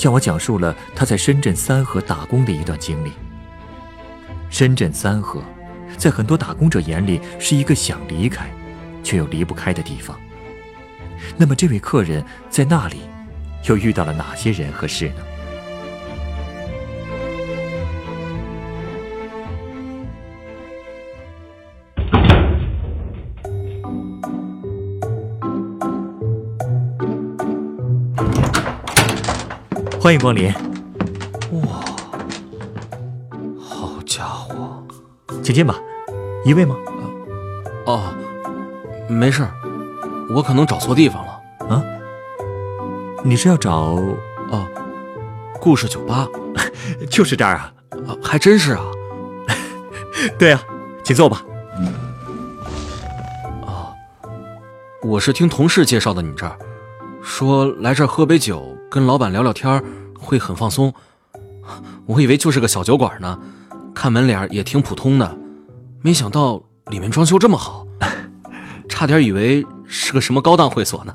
向我讲述了他在深圳三河打工的一段经历。深圳三河，在很多打工者眼里是一个想离开，却又离不开的地方。那么，这位客人在那里，又遇到了哪些人和事呢？欢迎光临，哇，好家伙！请进吧。一位吗？哦，没事儿，我可能找错地方了。啊？你是要找？哦，故事酒吧，就是这儿啊？啊，还真是啊。对啊，请坐吧。哦，我是听同事介绍的你这儿，说来这儿喝杯酒，跟老板聊聊天会很放松。我以为就是个小酒馆呢，看门脸也挺普通的，没想到里面装修这么好，差点以为是个什么高档会所呢。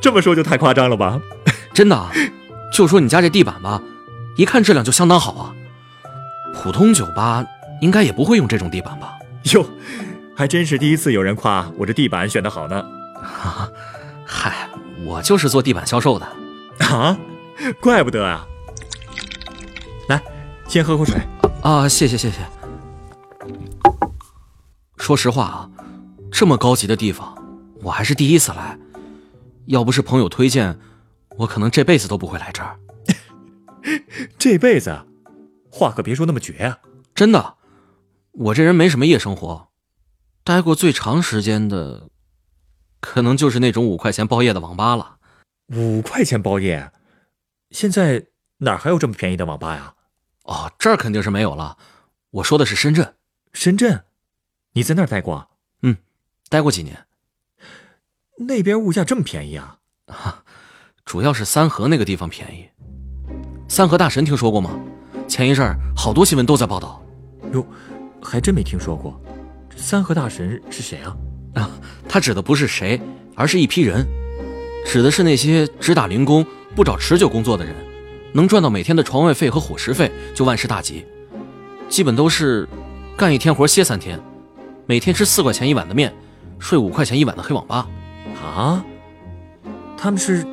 这么说就太夸张了吧？真的，就说你家这地板吧，一看质量就相当好啊。普通酒吧应该也不会用这种地板吧？哟，还真是第一次有人夸我这地板选的好呢。哈，嗨，我就是做地板销售的。啊，怪不得啊。来，先喝口水。啊，谢谢谢谢。说实话啊，这么高级的地方，我还是第一次来。要不是朋友推荐，我可能这辈子都不会来这儿。这辈子，话可别说那么绝啊！真的，我这人没什么夜生活，待过最长时间的，可能就是那种五块钱包夜的网吧了。五块钱包夜，现在哪还有这么便宜的网吧呀？哦，这儿肯定是没有了。我说的是深圳。深圳，你在那儿待过？嗯，待过几年。那边物价这么便宜啊？啊，主要是三河那个地方便宜。三河大神听说过吗？前一阵儿好多新闻都在报道。哟，还真没听说过。三河大神是谁啊？啊，他指的不是谁，而是一批人，指的是那些只打零工、不找持久工作的人，能赚到每天的床位费和伙食费就万事大吉。基本都是干一天活歇三天，每天吃四块钱一碗的面，睡五块钱一晚的黑网吧。啊，他们是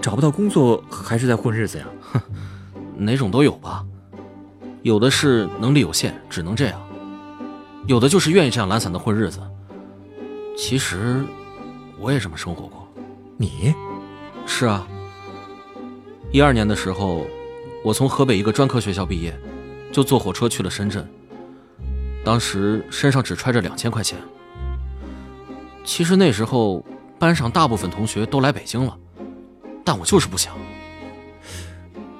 找不到工作，还是在混日子呀？哼，哪种都有吧。有的是能力有限，只能这样；有的就是愿意这样懒散的混日子。其实我也这么生活过。你？是啊。一二年的时候，我从河北一个专科学校毕业，就坐火车去了深圳。当时身上只揣着两千块钱。其实那时候。班上大部分同学都来北京了，但我就是不想。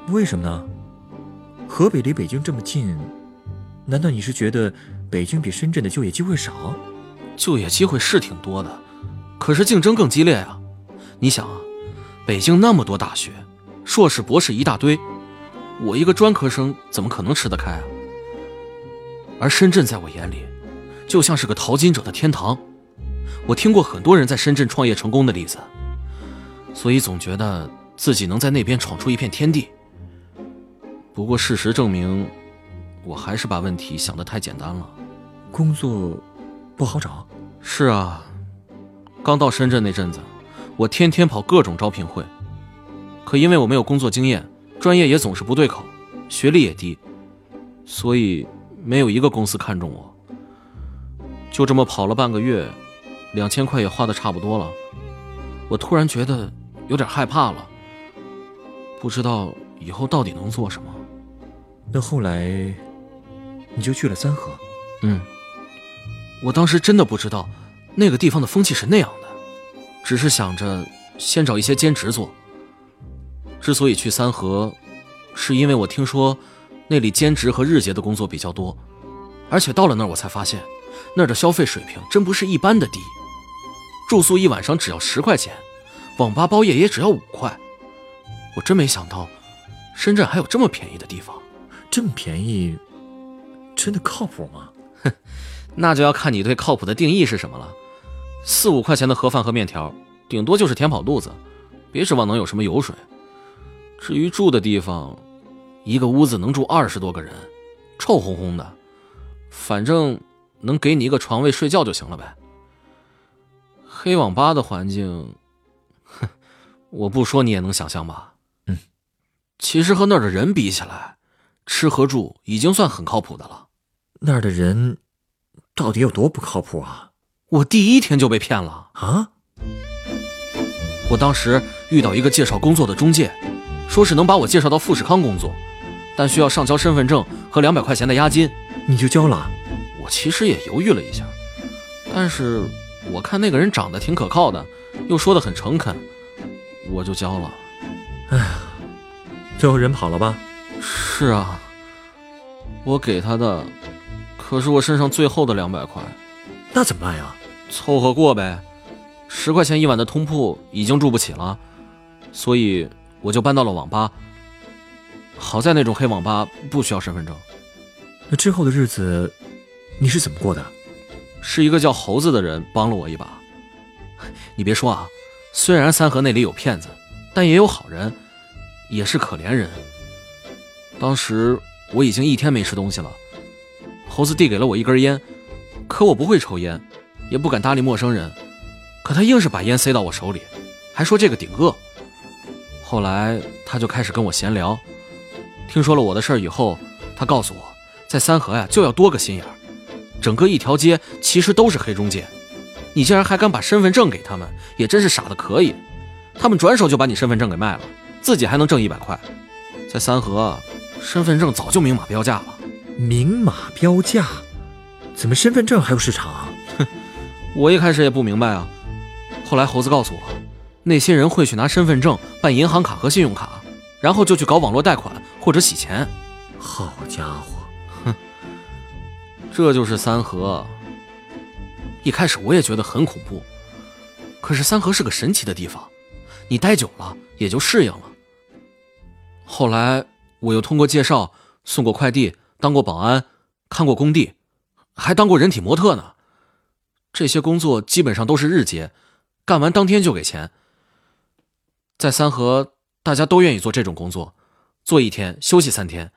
为什么呢？河北离北京这么近，难道你是觉得北京比深圳的就业机会少？就业机会是挺多的，可是竞争更激烈啊！你想啊，北京那么多大学，硕士、博士一大堆，我一个专科生怎么可能吃得开啊？而深圳在我眼里，就像是个淘金者的天堂。我听过很多人在深圳创业成功的例子，所以总觉得自己能在那边闯出一片天地。不过事实证明，我还是把问题想得太简单了。工作不好找？是啊，刚到深圳那阵子，我天天跑各种招聘会，可因为我没有工作经验，专业也总是不对口，学历也低，所以没有一个公司看中我。就这么跑了半个月。两千块也花的差不多了，我突然觉得有点害怕了，不知道以后到底能做什么。那后来你就去了三河？嗯，我当时真的不知道那个地方的风气是那样的，只是想着先找一些兼职做。之所以去三河，是因为我听说那里兼职和日结的工作比较多，而且到了那儿我才发现，那儿的消费水平真不是一般的低。住宿一晚上只要十块钱，网吧包夜也只要五块。我真没想到，深圳还有这么便宜的地方。这么便宜，真的靠谱吗？哼，那就要看你对靠谱的定义是什么了。四五块钱的盒饭和面条，顶多就是填饱肚子，别指望能有什么油水。至于住的地方，一个屋子能住二十多个人，臭烘烘的，反正能给你一个床位睡觉就行了呗。黑网吧的环境，哼，我不说你也能想象吧？嗯，其实和那儿的人比起来，吃和住已经算很靠谱的了。那儿的人到底有多不靠谱啊？我第一天就被骗了啊！我当时遇到一个介绍工作的中介，说是能把我介绍到富士康工作，但需要上交身份证和两百块钱的押金。你就交了？我其实也犹豫了一下，但是。我看那个人长得挺可靠的，又说的很诚恳，我就交了。哎呀，最后人跑了吧？是啊，我给他的，可是我身上最后的两百块。那怎么办呀？凑合过呗。十块钱一晚的通铺已经住不起了，所以我就搬到了网吧。好在那种黑网吧不需要身份证。那之后的日子，你是怎么过的？是一个叫猴子的人帮了我一把。你别说啊，虽然三河那里有骗子，但也有好人，也是可怜人。当时我已经一天没吃东西了，猴子递给了我一根烟，可我不会抽烟，也不敢搭理陌生人，可他硬是把烟塞到我手里，还说这个顶饿。后来他就开始跟我闲聊，听说了我的事儿以后，他告诉我，在三河呀就要多个心眼。整个一条街其实都是黑中介，你竟然还敢把身份证给他们，也真是傻的可以。他们转手就把你身份证给卖了，自己还能挣一百块。在三河，身份证早就明码标价了。明码标价？怎么身份证还有市场啊？哼，我一开始也不明白啊。后来猴子告诉我，那些人会去拿身份证办银行卡和信用卡，然后就去搞网络贷款或者洗钱。好家伙！哼 这就是三河。一开始我也觉得很恐怖，可是三河是个神奇的地方，你待久了也就适应了。后来我又通过介绍送过快递，当过保安，看过工地，还当过人体模特呢。这些工作基本上都是日结，干完当天就给钱。在三河，大家都愿意做这种工作，做一天休息三天，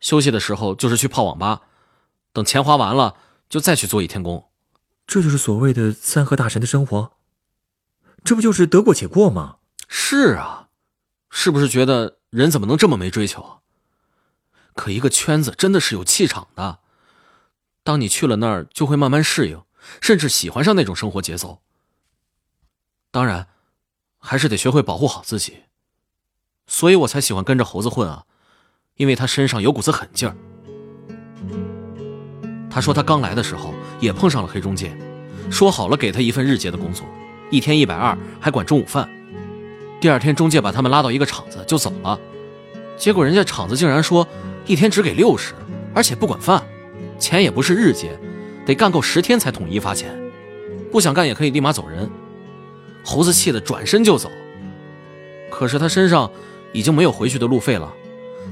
休息的时候就是去泡网吧。等钱花完了，就再去做一天工，这就是所谓的三河大神的生活。这不就是得过且过吗？是啊，是不是觉得人怎么能这么没追求？可一个圈子真的是有气场的，当你去了那儿，就会慢慢适应，甚至喜欢上那种生活节奏。当然，还是得学会保护好自己，所以我才喜欢跟着猴子混啊，因为他身上有股子狠劲儿。他说他刚来的时候也碰上了黑中介，说好了给他一份日结的工作，一天一百二，还管中午饭。第二天中介把他们拉到一个厂子就走了，结果人家厂子竟然说一天只给六十，而且不管饭，钱也不是日结，得干够十天才统一发钱，不想干也可以立马走人。猴子气得转身就走，可是他身上已经没有回去的路费了，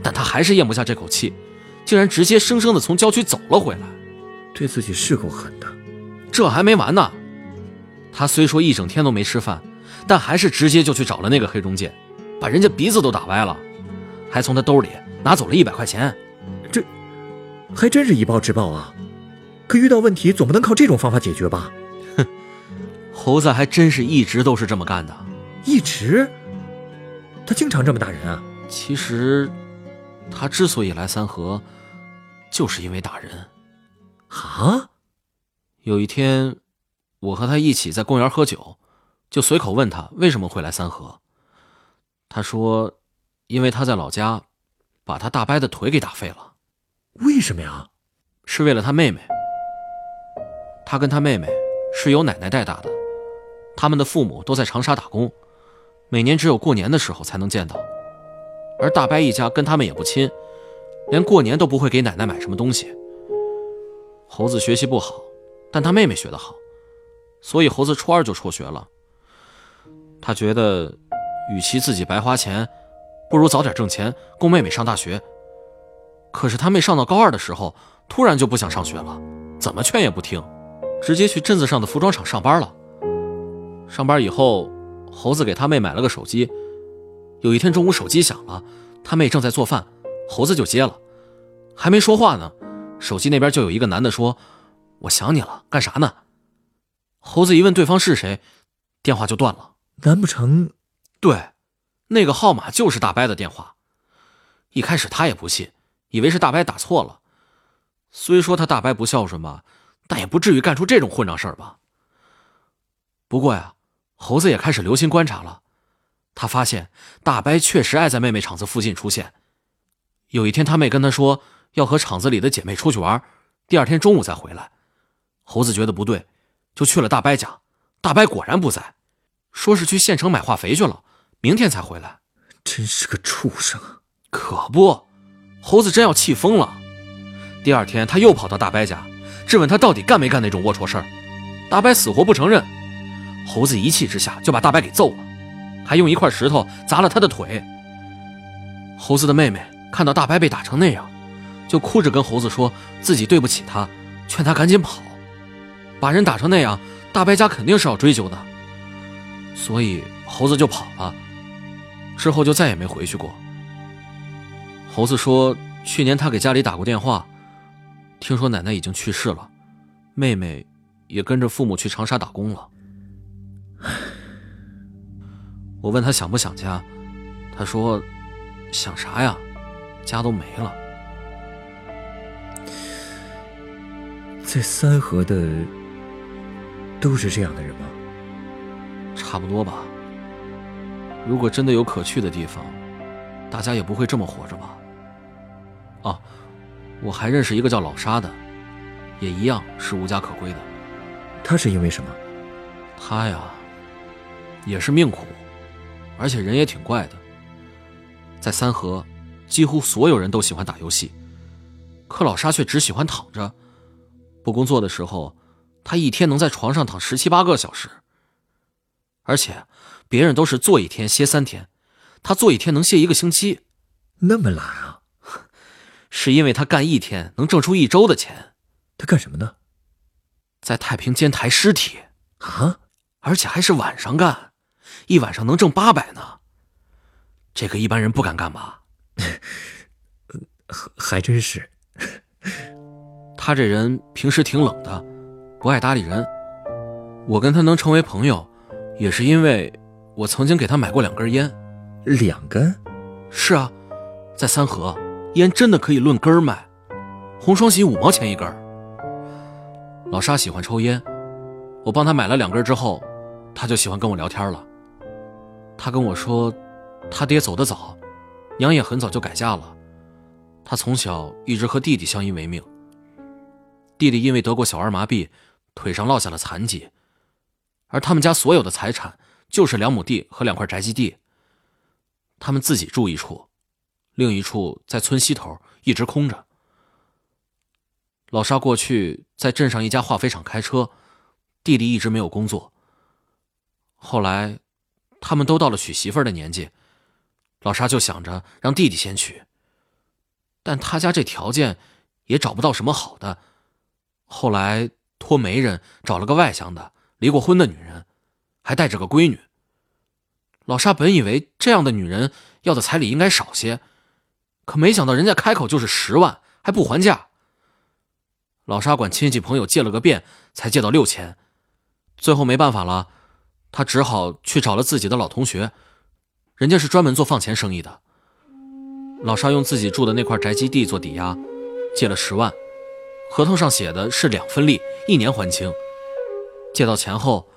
但他还是咽不下这口气，竟然直接生生的从郊区走了回来。对自己是够狠的，这还没完呢。他虽说一整天都没吃饭，但还是直接就去找了那个黑中介，把人家鼻子都打歪了，还从他兜里拿走了一百块钱。这还真是以暴制暴啊！可遇到问题总不能靠这种方法解决吧？哼，猴子还真是一直都是这么干的。一直？他经常这么打人啊？其实，他之所以来三河，就是因为打人。啊！有一天，我和他一起在公园喝酒，就随口问他为什么会来三河。他说，因为他在老家把他大伯的腿给打废了。为什么呀？是为了他妹妹。他跟他妹妹是由奶奶带大的，他们的父母都在长沙打工，每年只有过年的时候才能见到。而大伯一家跟他们也不亲，连过年都不会给奶奶买什么东西。猴子学习不好，但他妹妹学得好，所以猴子初二就辍学了。他觉得，与其自己白花钱，不如早点挣钱供妹妹上大学。可是他妹上到高二的时候，突然就不想上学了，怎么劝也不听，直接去镇子上的服装厂上班了。上班以后，猴子给他妹买了个手机。有一天中午，手机响了，他妹正在做饭，猴子就接了，还没说话呢，手机那边就有一个男的说：“我想你了，干啥呢？”猴子一问对方是谁，电话就断了。难不成？对，那个号码就是大伯的电话。一开始他也不信，以为是大伯打错了。虽说他大伯不孝顺吧，但也不至于干出这种混账事儿吧。不过呀，猴子也开始留心观察了。他发现大伯确实爱在妹妹厂子附近出现。有一天，他妹跟他说要和厂子里的姐妹出去玩，第二天中午再回来。猴子觉得不对，就去了大伯家。大伯果然不在，说是去县城买化肥去了，明天才回来。真是个畜生！可不，猴子真要气疯了。第二天，他又跑到大伯家，质问他到底干没干那种龌龊事儿。大伯死活不承认。猴子一气之下就把大伯给揍了。还用一块石头砸了他的腿。猴子的妹妹看到大伯被打成那样，就哭着跟猴子说自己对不起他，劝他赶紧跑。把人打成那样，大伯家肯定是要追究的，所以猴子就跑了。之后就再也没回去过。猴子说，去年他给家里打过电话，听说奶奶已经去世了，妹妹也跟着父母去长沙打工了。我问他想不想家，他说：“想啥呀，家都没了。”在三河的都是这样的人吗？差不多吧。如果真的有可去的地方，大家也不会这么活着吧？哦，我还认识一个叫老沙的，也一样是无家可归的。他是因为什么？他呀，也是命苦。而且人也挺怪的，在三河，几乎所有人都喜欢打游戏，可老沙却只喜欢躺着。不工作的时候，他一天能在床上躺十七八个小时。而且，别人都是坐一天歇三天，他坐一天能歇一个星期，那么懒啊？是因为他干一天能挣出一周的钱。他干什么呢？在太平间抬尸体啊！而且还是晚上干。一晚上能挣八百呢，这个一般人不敢干吧？还真是。他这人平时挺冷的，不爱搭理人。我跟他能成为朋友，也是因为我曾经给他买过两根烟。两根？是啊，在三河，烟真的可以论根卖，红双喜五毛钱一根。老沙喜欢抽烟，我帮他买了两根之后，他就喜欢跟我聊天了。他跟我说，他爹走得早，娘也很早就改嫁了。他从小一直和弟弟相依为命。弟弟因为得过小儿麻痹，腿上落下了残疾，而他们家所有的财产就是两亩地和两块宅基地。他们自己住一处，另一处在村西头一直空着。老沙过去在镇上一家化肥厂开车，弟弟一直没有工作。后来。他们都到了娶媳妇儿的年纪，老沙就想着让弟弟先娶。但他家这条件也找不到什么好的，后来托媒人找了个外乡的，离过婚的女人，还带着个闺女。老沙本以为这样的女人要的彩礼应该少些，可没想到人家开口就是十万，还不还价。老沙管亲戚朋友借了个遍，才借到六千，最后没办法了。他只好去找了自己的老同学，人家是专门做放钱生意的。老沙用自己住的那块宅基地做抵押，借了十万，合同上写的是两分利，一年还清。借到钱后，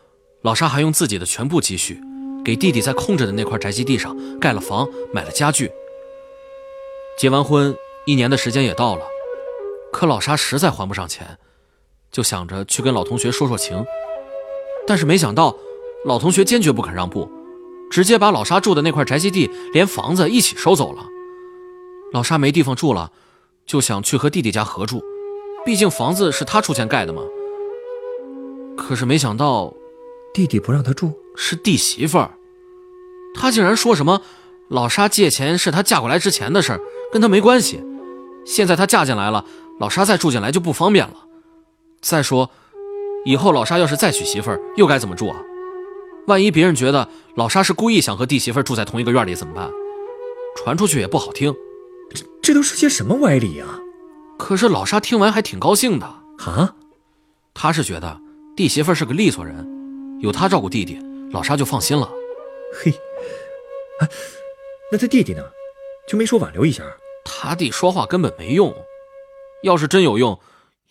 老沙还用自己的全部积蓄，给弟弟在空着的那块宅基地上盖了房，买了家具。结完婚，一年的时间也到了，可老沙实在还不上钱，就想着去跟老同学说说情，但是没想到。老同学坚决不肯让步，直接把老沙住的那块宅基地连房子一起收走了。老沙没地方住了，就想去和弟弟家合住，毕竟房子是他出钱盖的嘛。可是没想到，弟弟不让他住，是弟媳妇儿，他竟然说什么老沙借钱是他嫁过来之前的事儿，跟他没关系。现在他嫁进来了，老沙再住进来就不方便了。再说，以后老沙要是再娶媳妇儿，又该怎么住啊？万一别人觉得老沙是故意想和弟媳妇儿住在同一个院里怎么办？传出去也不好听。这这都是些什么歪理啊！可是老沙听完还挺高兴的啊，他是觉得弟媳妇是个利索人，有他照顾弟弟，老沙就放心了。嘿，哎，那他弟弟呢？就没说挽留一下？他弟说话根本没用，要是真有用，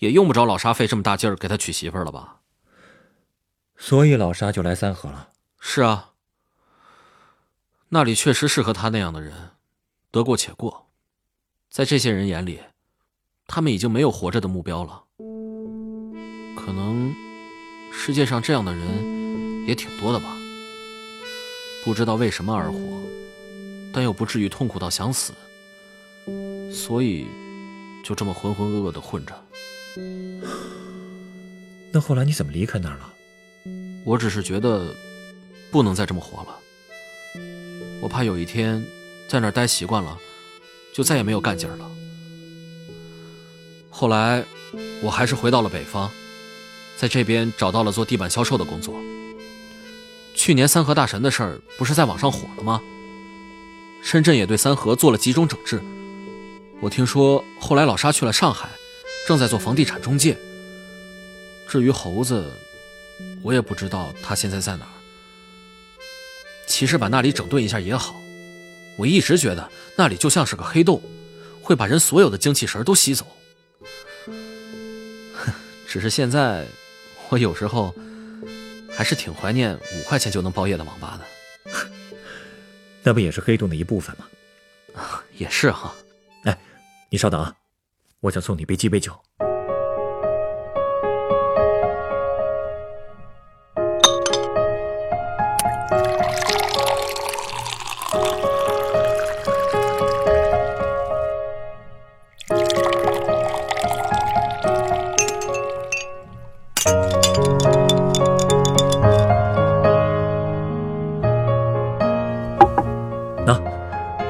也用不着老沙费这么大劲儿给他娶媳妇了吧？所以老沙就来三河了。是啊，那里确实适合他那样的人，得过且过。在这些人眼里，他们已经没有活着的目标了。可能世界上这样的人也挺多的吧。不知道为什么而活，但又不至于痛苦到想死，所以就这么浑浑噩噩的混着。那后来你怎么离开那儿了？我只是觉得不能再这么活了。我怕有一天在那儿待习惯了。就再也没有干劲儿了。后来，我还是回到了北方，在这边找到了做地板销售的工作。去年三河大神的事儿不是在网上火了吗？深圳也对三河做了集中整治。我听说后来老沙去了上海，正在做房地产中介。至于猴子，我也不知道他现在在哪儿。其实把那里整顿一下也好。我一直觉得那里就像是个黑洞，会把人所有的精气神都吸走。只是现在，我有时候还是挺怀念五块钱就能包夜的网吧的。那不也是黑洞的一部分吗？啊，也是哈。哎，你稍等啊，我想送你杯鸡尾酒。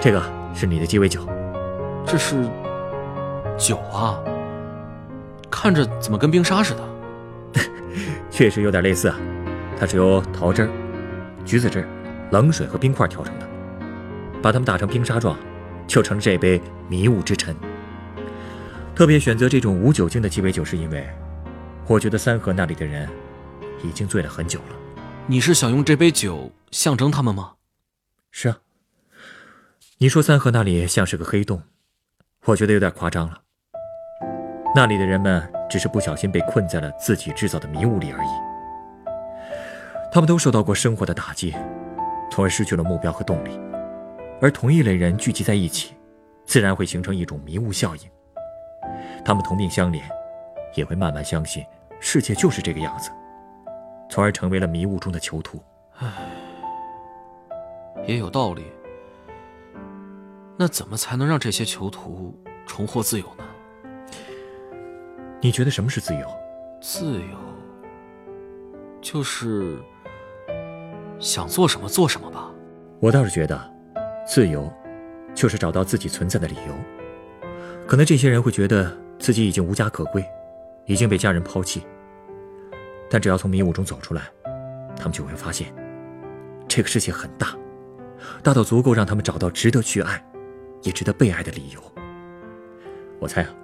这个是你的鸡尾酒，这是酒啊，看着怎么跟冰沙似的？确实有点类似啊。它是由桃汁、橘子汁、冷水和冰块调成的，把它们打成冰沙状，就成了这杯迷雾之尘。特别选择这种无酒精的鸡尾酒，是因为我觉得三河那里的人已经醉了很久了。你是想用这杯酒象征他们吗？是啊。你说三河那里像是个黑洞，我觉得有点夸张了。那里的人们只是不小心被困在了自己制造的迷雾里而已。他们都受到过生活的打击，从而失去了目标和动力。而同一类人聚集在一起，自然会形成一种迷雾效应。他们同病相怜，也会慢慢相信世界就是这个样子，从而成为了迷雾中的囚徒。唉，也有道理。那怎么才能让这些囚徒重获自由呢？你觉得什么是自由？自由就是想做什么做什么吧。我倒是觉得，自由就是找到自己存在的理由。可能这些人会觉得自己已经无家可归，已经被家人抛弃。但只要从迷雾中走出来，他们就会发现，这个世界很大，大到足够让他们找到值得去爱。也值得被爱的理由。我猜啊，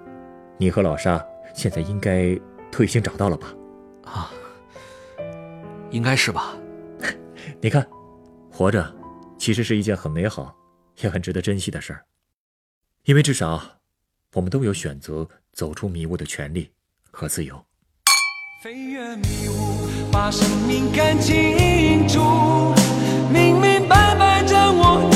你和老沙现在应该都已经找到了吧？啊，应该是吧。你看，活着其实是一件很美好，也很值得珍惜的事儿。因为至少，我们都有选择走出迷雾的权利和自由。飞越迷雾，把生命看清楚，明明白白掌握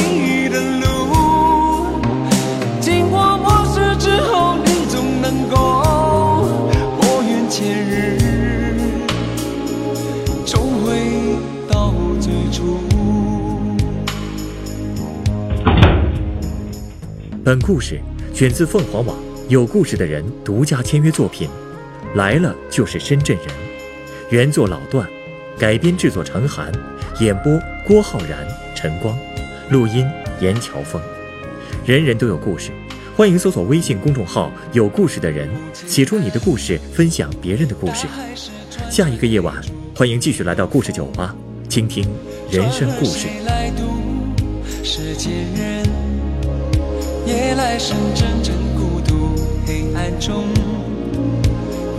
后你总能够，我愿前日终会到最初。本故事选自凤凰网有故事的人独家签约作品，来了就是深圳人，原作老段，改编制作成韩，演播郭浩然、陈光，录音严乔峰，人人都有故事。欢迎搜索微信公众号“有故事的人”，写出你的故事，分享别人的故事。下一个夜晚，欢迎继续来到故事酒吧，倾听人生故事。世界人，夜来深阵阵孤独，黑暗中，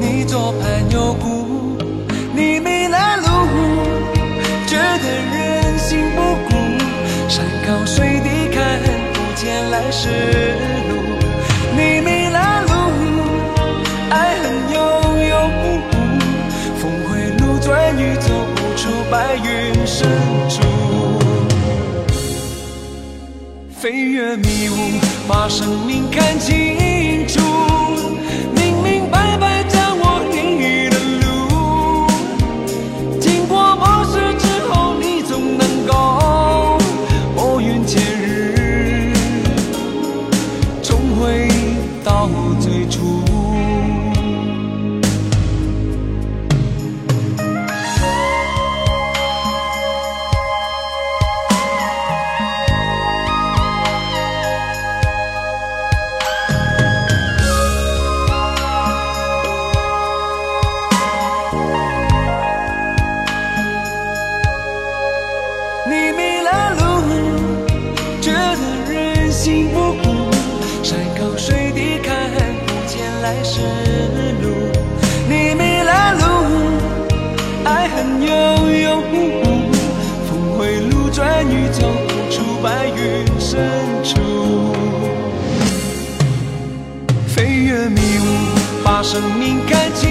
你左盼右顾，你迷了路，觉得人心不古，山高水低看不见来时走不出白云深处。飞越迷雾，把生命看清才是路。你迷了路，爱恨悠悠，峰回路转欲走不出白云深处。飞越迷雾，把生命看清